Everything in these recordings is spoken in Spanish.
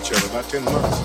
each other, about 10 months.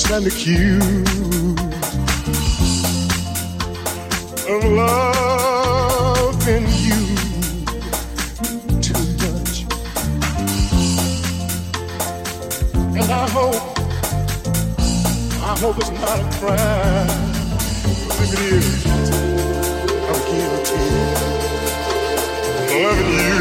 stand accused of loving you too much. And I hope, I hope it's not a crime. If it is, I'm guilty. Loving you.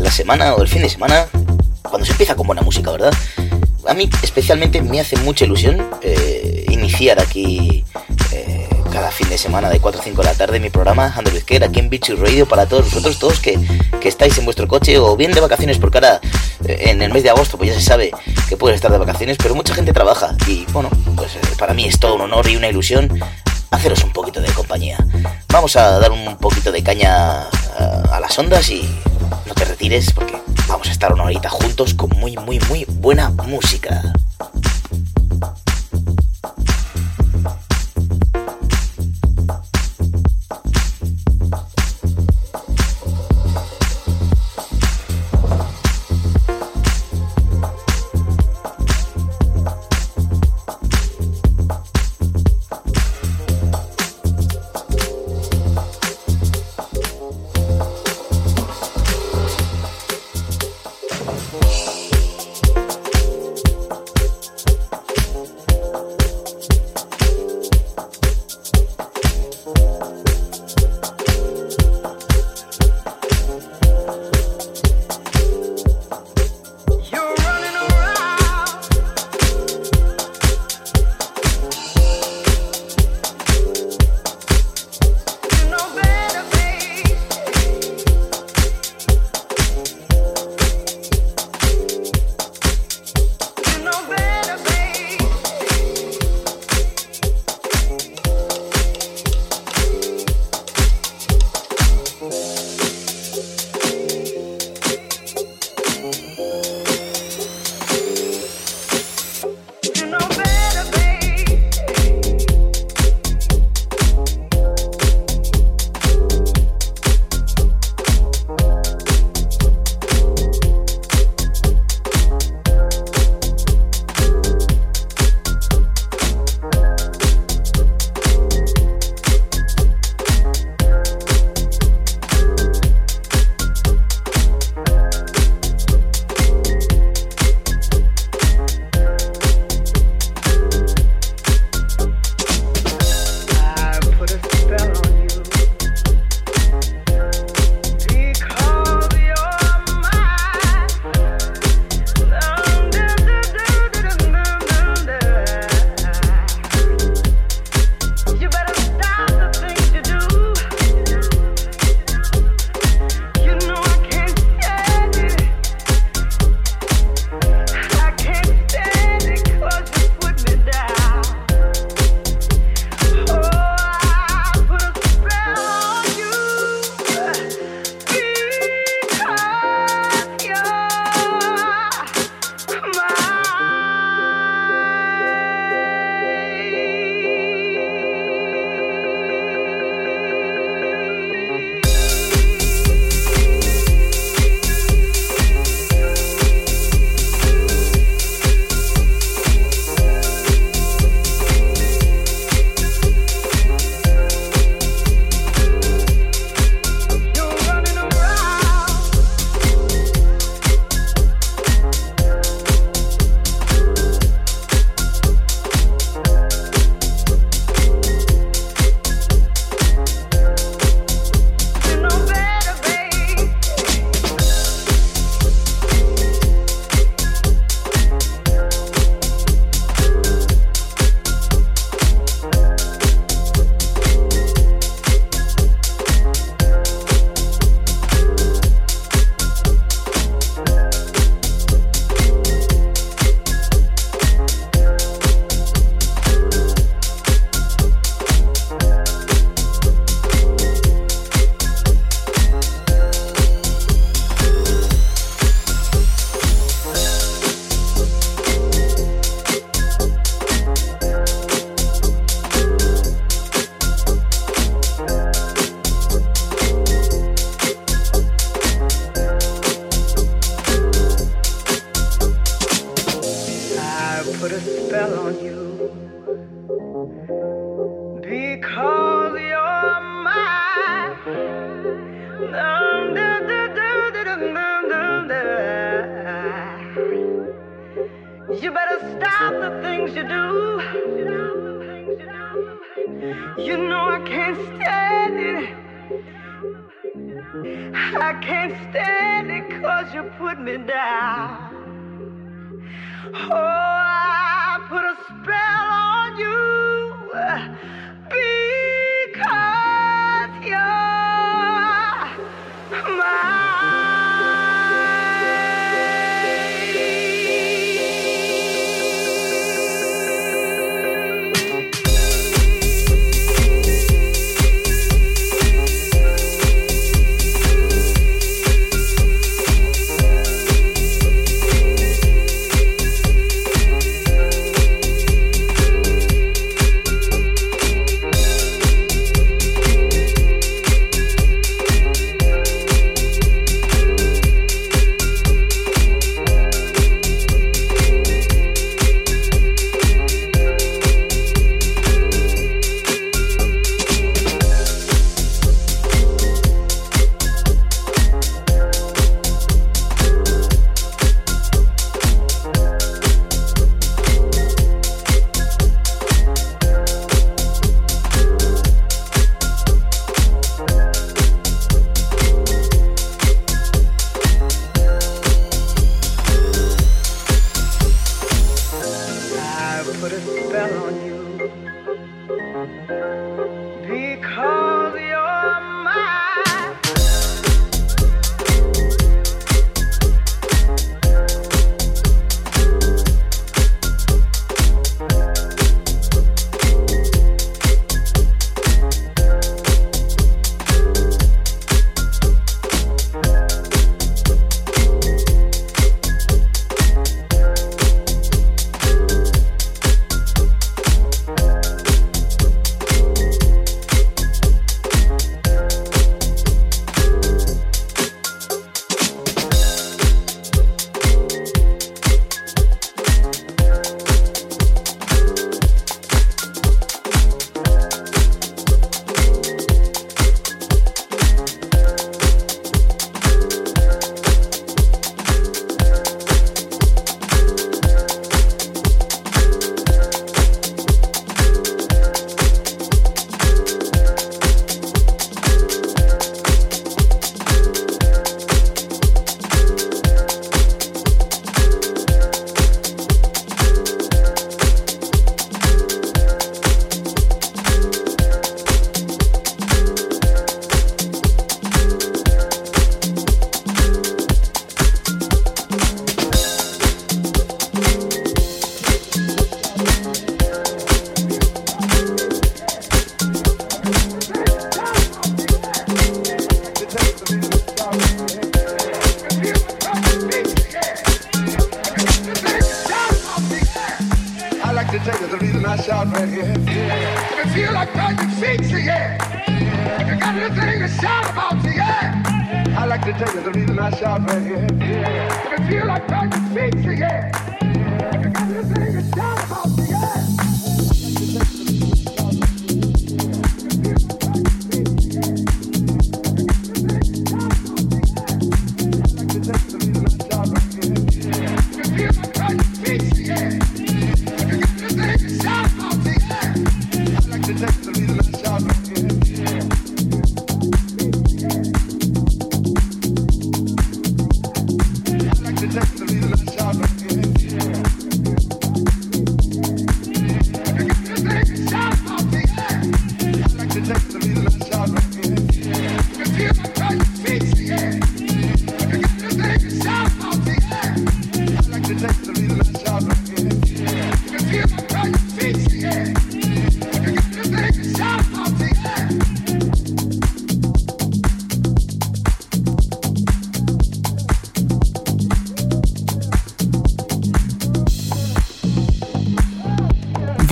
La semana o el fin de semana, cuando se empieza con buena música, ¿verdad? A mí especialmente me hace mucha ilusión eh, iniciar aquí eh, cada fin de semana de 4 a 5 de la tarde mi programa Andrew Care aquí en Beach Radio para todos vosotros, todos que, que, estáis en vuestro coche o bien de vacaciones porque ahora eh, en el mes de agosto pues ya se sabe que pueden estar de vacaciones, pero mucha gente trabaja y bueno, pues para mí es todo un honor y una ilusión haceros un poquito de compañía. Vamos a dar un poquito de caña a, a las ondas y no te retires porque vamos a estar una horita juntos con muy, muy, muy buena música.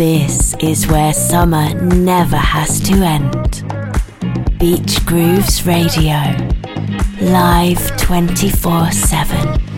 This is where summer never has to end. Beach Grooves Radio, live 24 7.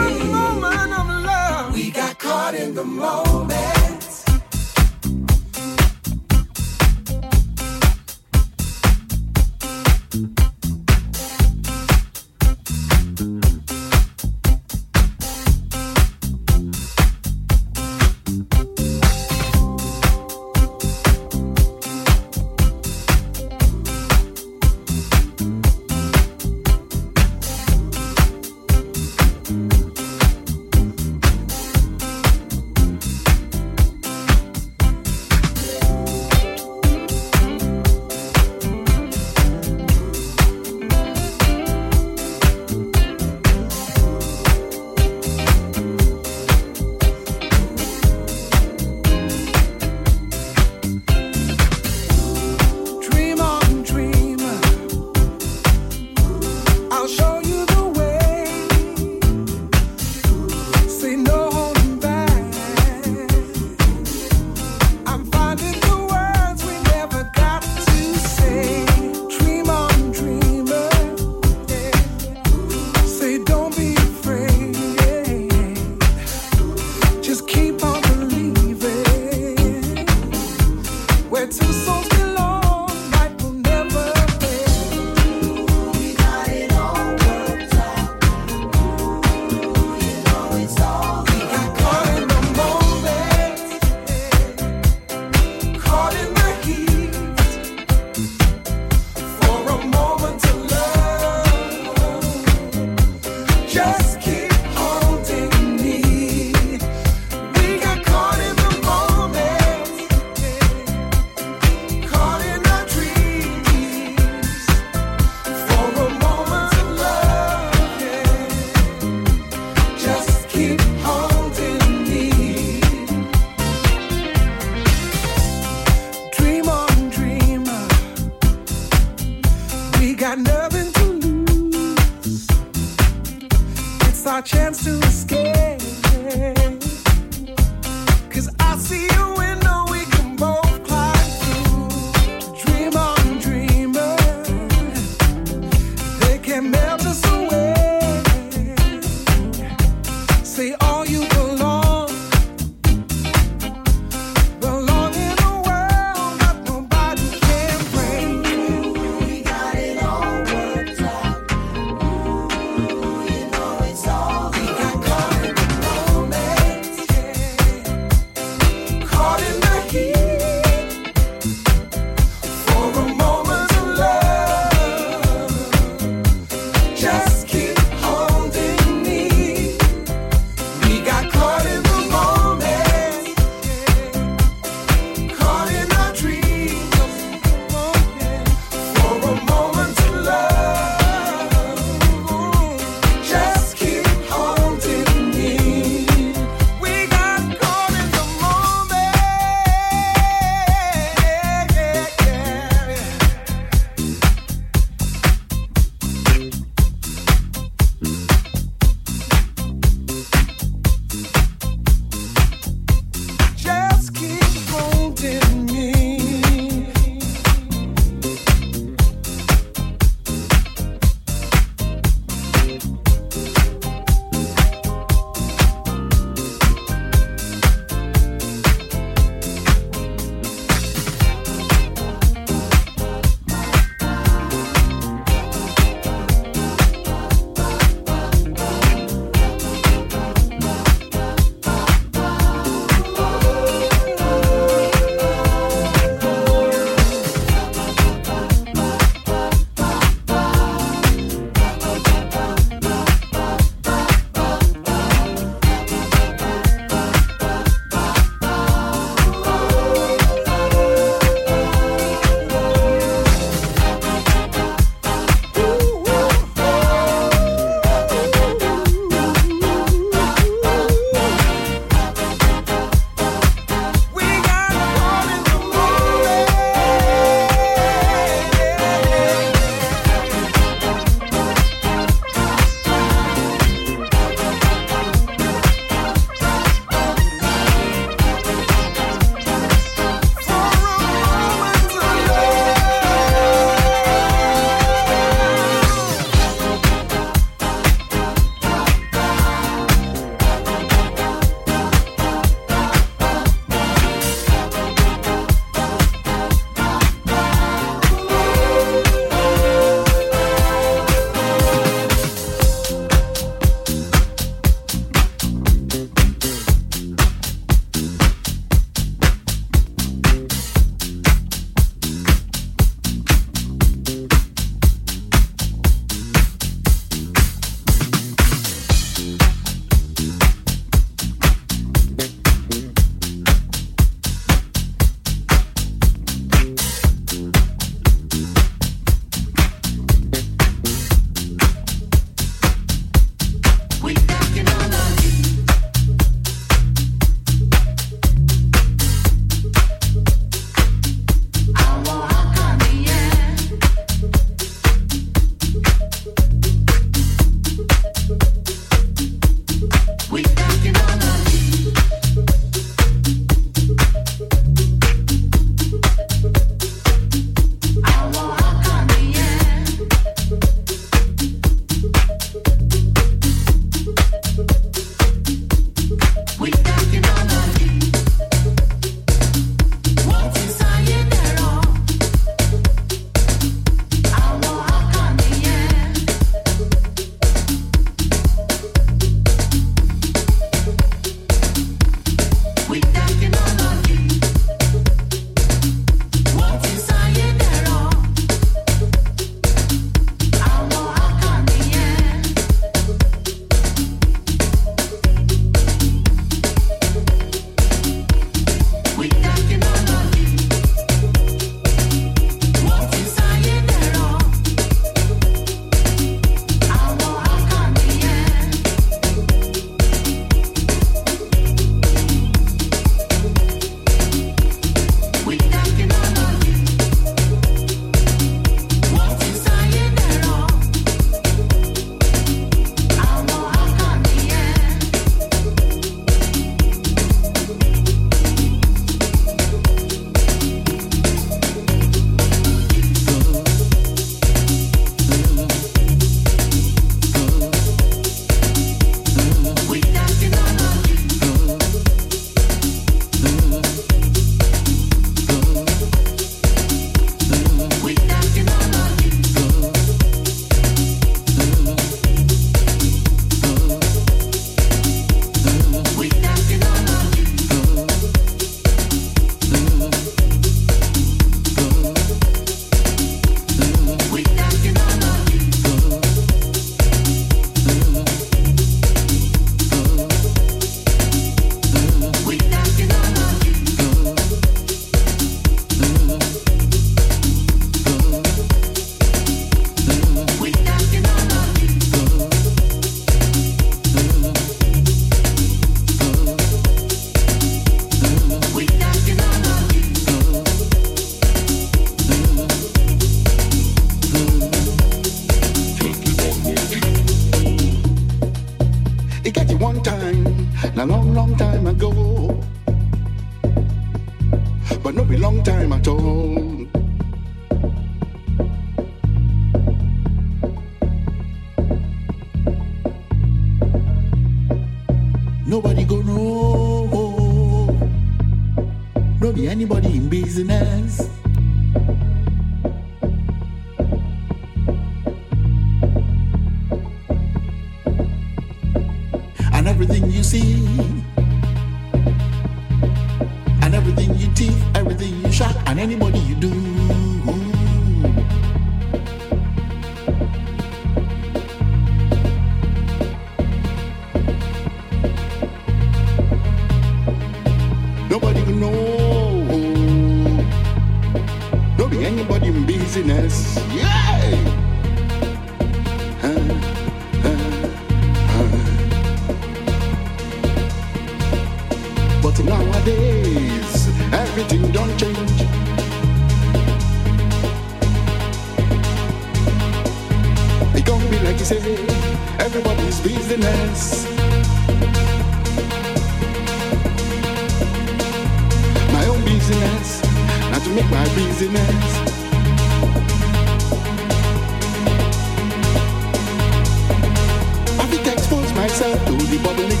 yourself to the public.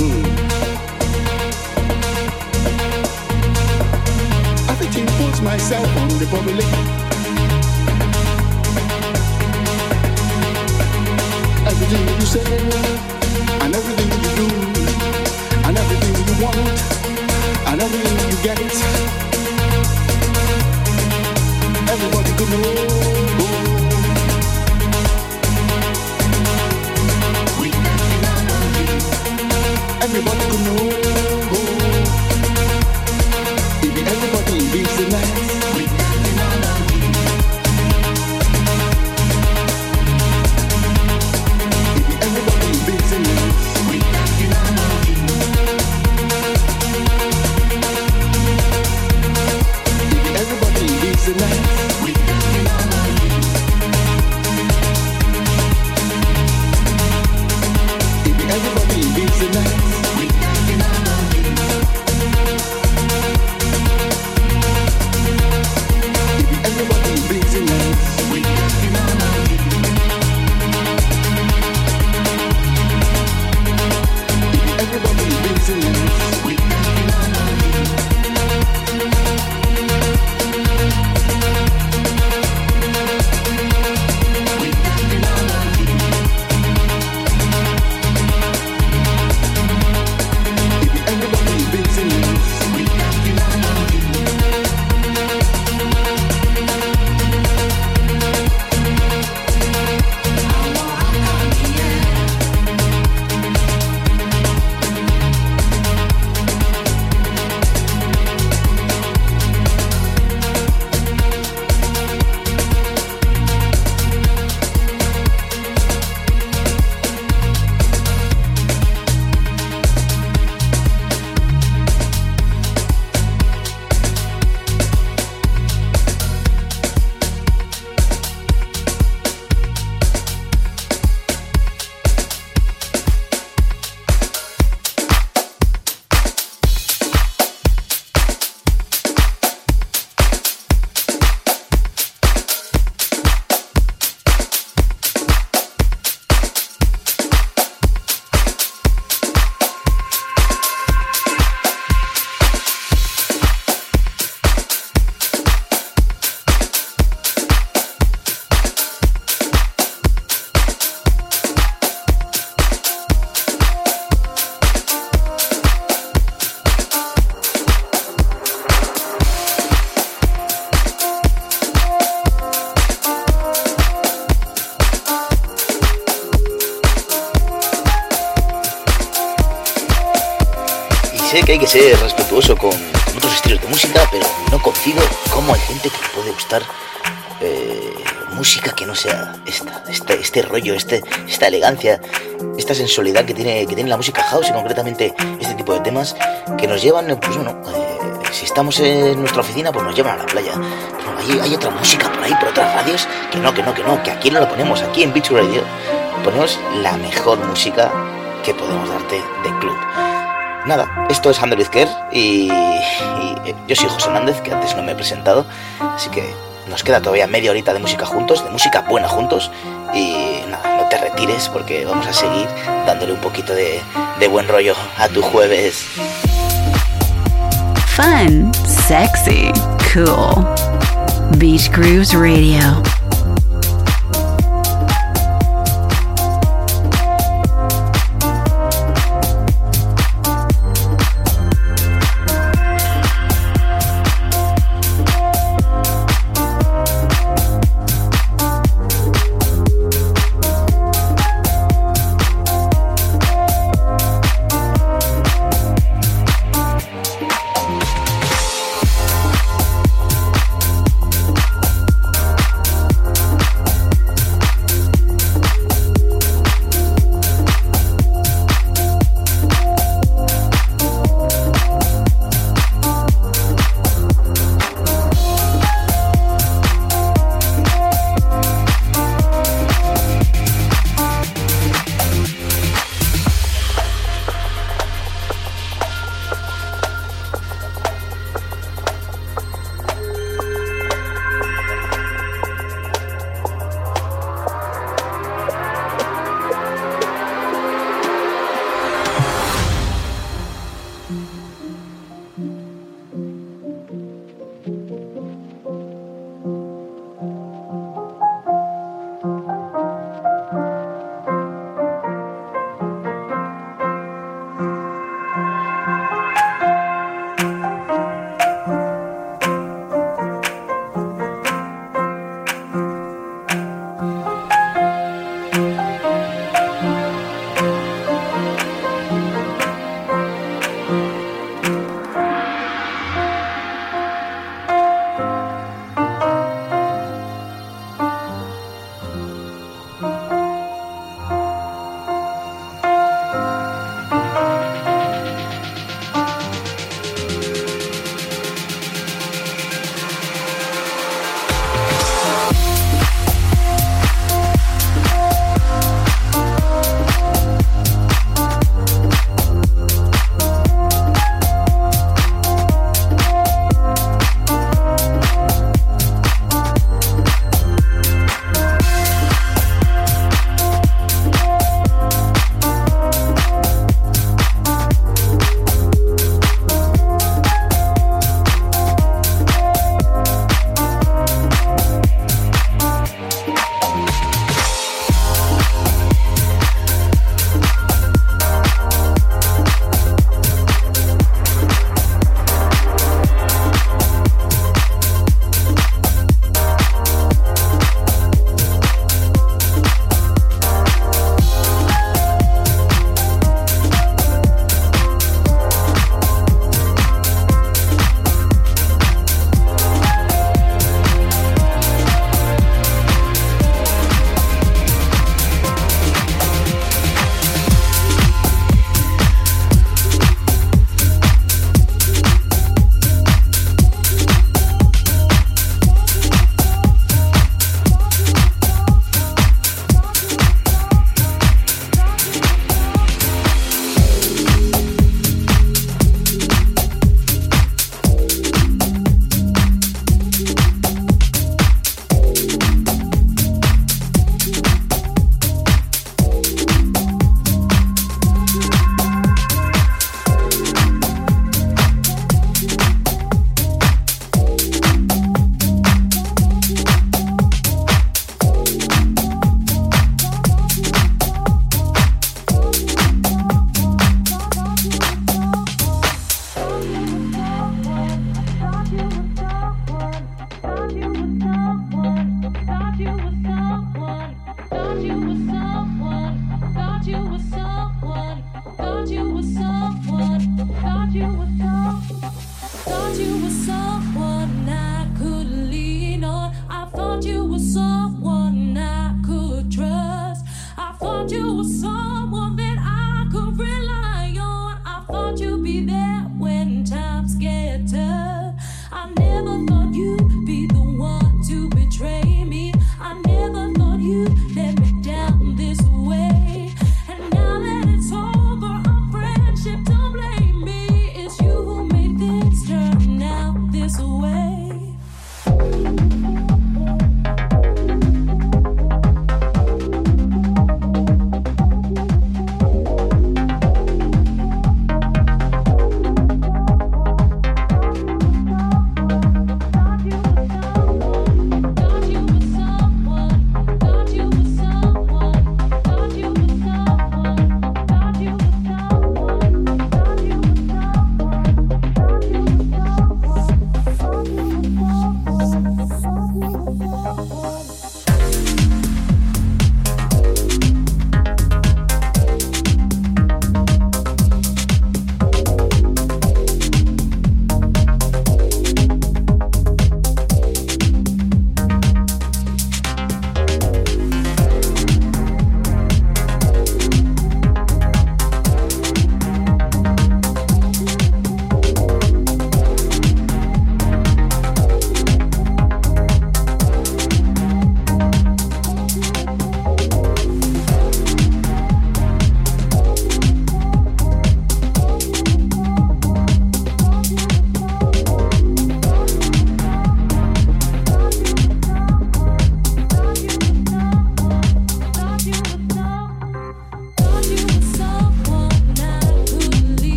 Mm. Everything puts myself on the public. Everything you say, and everything you do, and everything you want, and everything you get. Everybody come know. Hay eh, música que no sea esta, este, este rollo, este, esta elegancia, esta sensualidad que tiene, que tiene la música house y concretamente este tipo de temas que nos llevan, pues bueno, eh, si estamos en nuestra oficina, pues nos llevan a la playa. hay, hay, otra música por ahí, por otras radios, que no, que no, que no, que aquí no lo ponemos, aquí en Beach Radio ponemos la mejor música que podemos darte de club. Nada, esto es Ander Izquer y, eh, yo soy José Hernández, que antes no me he presentado, así que nos queda todavía media horita de música juntos, de música buena juntos y nada, no te retires porque vamos a seguir dándole un poquito de, de buen rollo a tu jueves. Fun, sexy, cool. Beach Grooves Radio.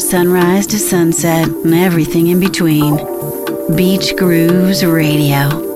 Sunrise to sunset and everything in between. Beach Grooves Radio.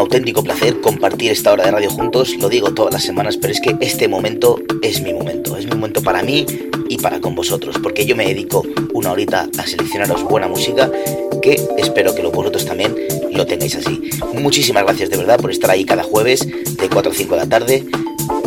Auténtico placer compartir esta hora de radio juntos, lo digo todas las semanas, pero es que este momento es mi momento, es mi momento para mí y para con vosotros, porque yo me dedico una horita a seleccionaros buena música, que espero que vosotros también lo tengáis así. Muchísimas gracias de verdad por estar ahí cada jueves de 4 a 5 de la tarde.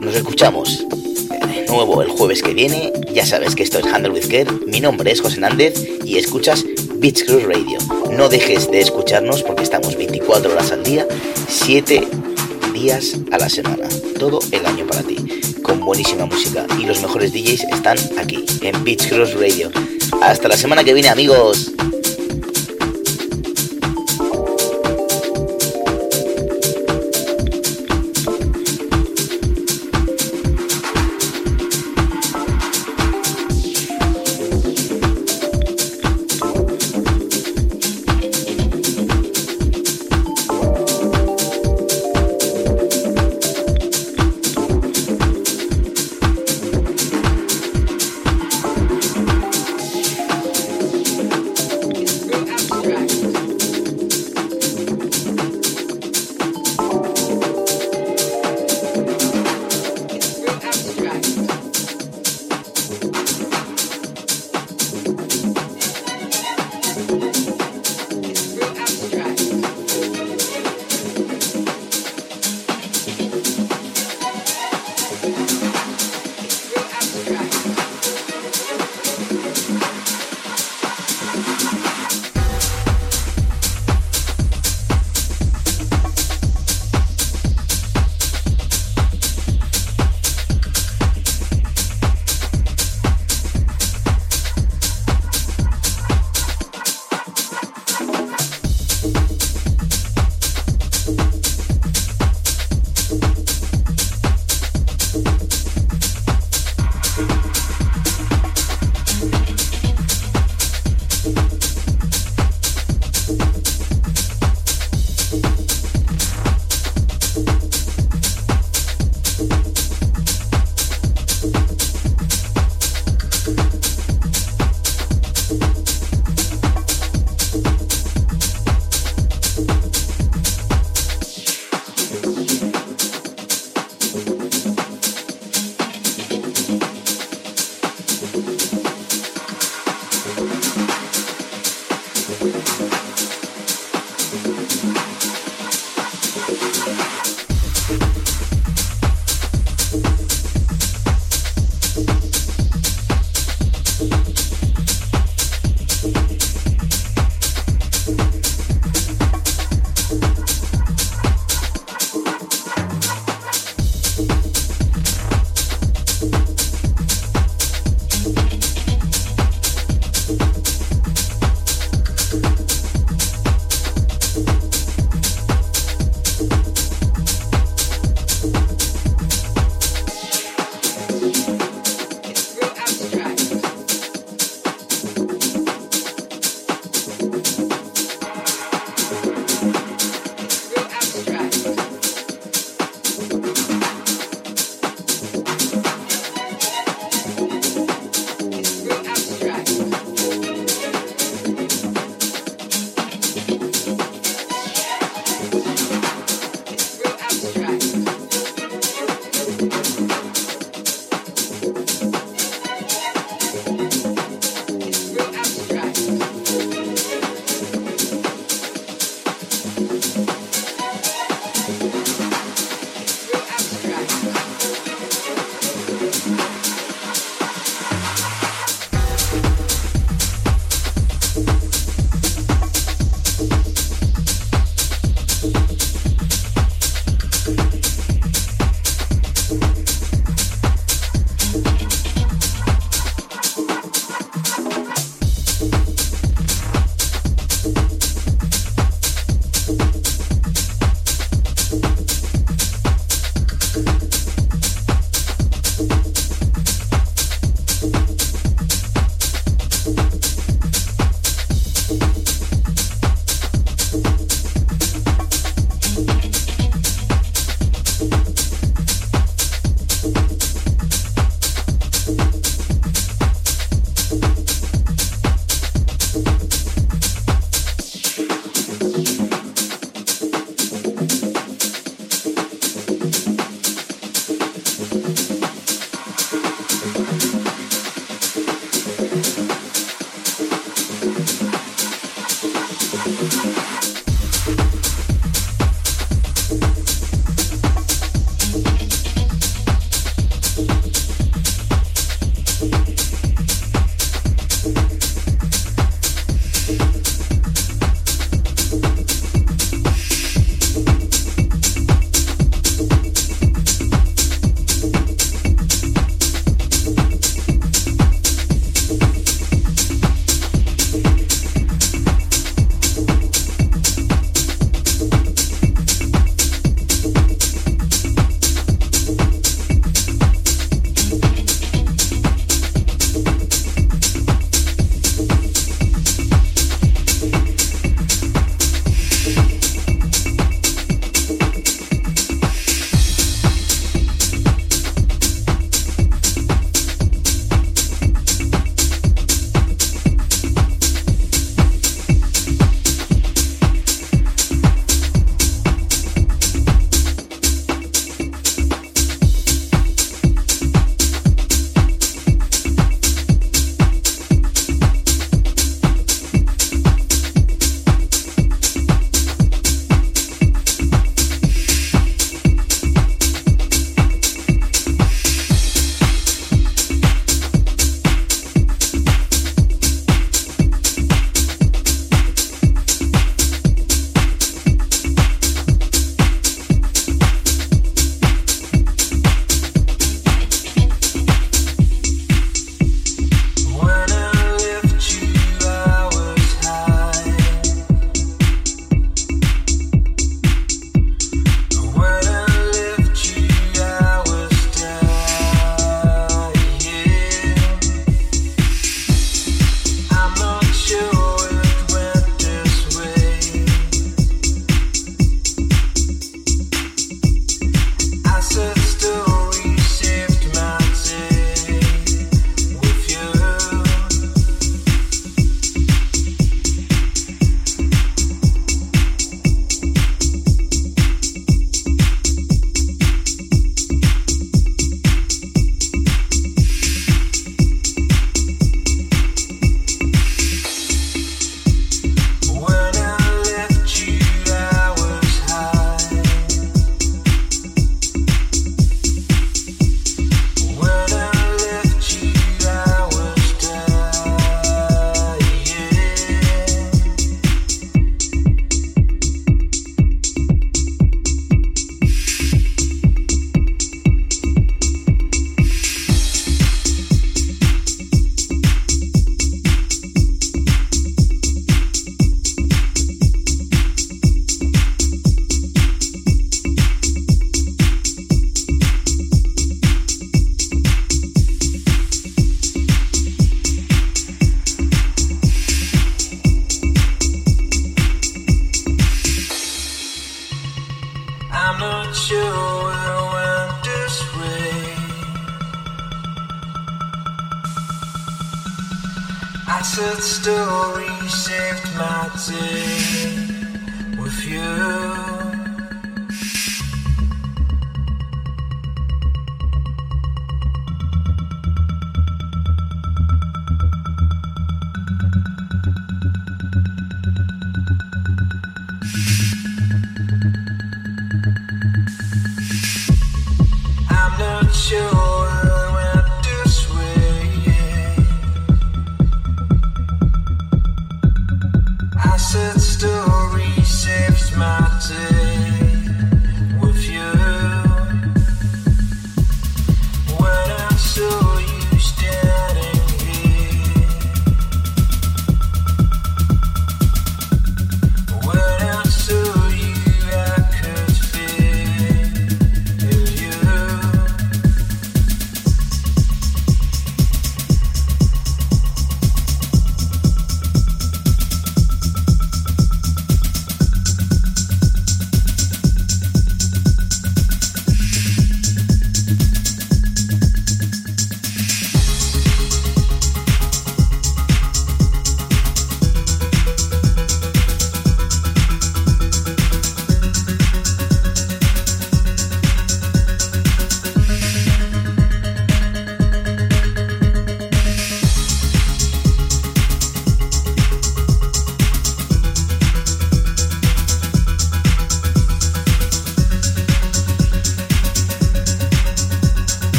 Nos escuchamos de nuevo el jueves que viene. Ya sabes que esto es Handle with Care. Mi nombre es José Nández y escuchas Beach Cruise Radio. No dejes de escucharnos porque estamos 24 horas al día 7 días a la semana, todo el año para ti, con buenísima música y los mejores DJs están aquí, en Beach Cross Radio. Hasta la semana que viene amigos.